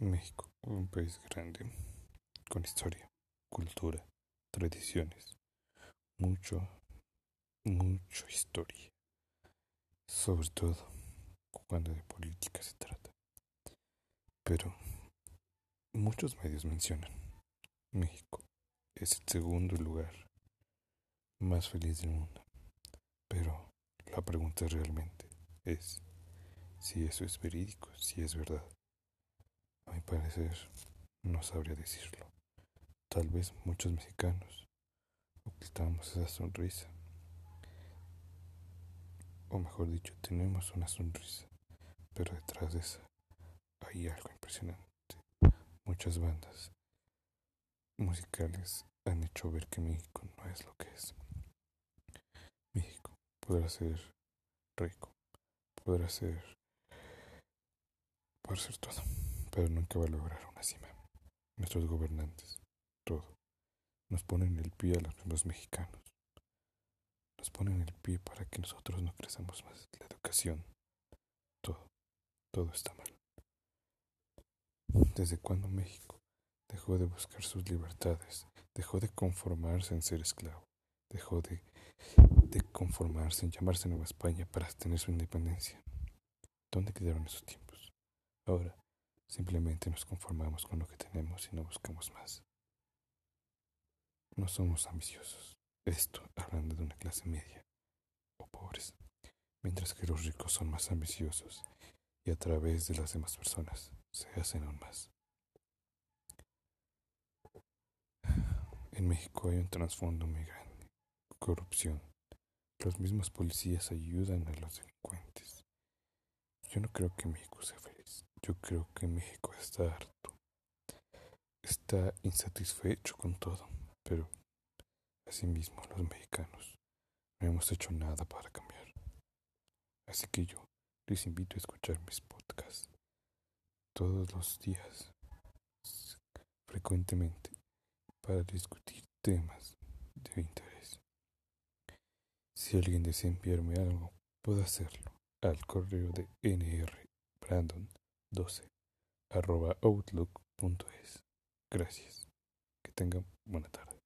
México, un país grande, con historia, cultura, tradiciones, mucho, mucho historia, sobre todo cuando de política se trata. Pero muchos medios mencionan México es el segundo lugar más feliz del mundo. Pero la pregunta realmente es si eso es verídico, si es verdad. Parecer, no sabría decirlo. Tal vez muchos mexicanos ocultamos esa sonrisa. O mejor dicho, tenemos una sonrisa, pero detrás de esa hay algo impresionante. Muchas bandas musicales han hecho ver que México no es lo que es. México podrá ser rico, podrá ser, podrá ser todo pero nunca va a lograr una cima. Nuestros gobernantes, todo, nos ponen el pie a los mismos mexicanos. Nos ponen el pie para que nosotros no crezamos más. La educación, todo, todo está mal. ¿Desde cuándo México dejó de buscar sus libertades? Dejó de conformarse en ser esclavo. Dejó de, de conformarse en llamarse Nueva España para tener su independencia. ¿Dónde quedaron esos tiempos? Ahora, Simplemente nos conformamos con lo que tenemos y no buscamos más. No somos ambiciosos. Esto hablando de una clase media o pobres. Mientras que los ricos son más ambiciosos y a través de las demás personas se hacen aún más. En México hay un trasfondo muy grande. Corrupción. Los mismos policías ayudan a los delincuentes. Yo no creo que México sea feliz. Yo creo que México está harto, está insatisfecho con todo, pero asimismo los mexicanos no hemos hecho nada para cambiar. Así que yo les invito a escuchar mis podcasts todos los días, frecuentemente, para discutir temas de interés. Si alguien desea enviarme algo, puedo hacerlo al correo de nr brandon 12 arroba outlook.es. Gracias. Que tengan buena tarde.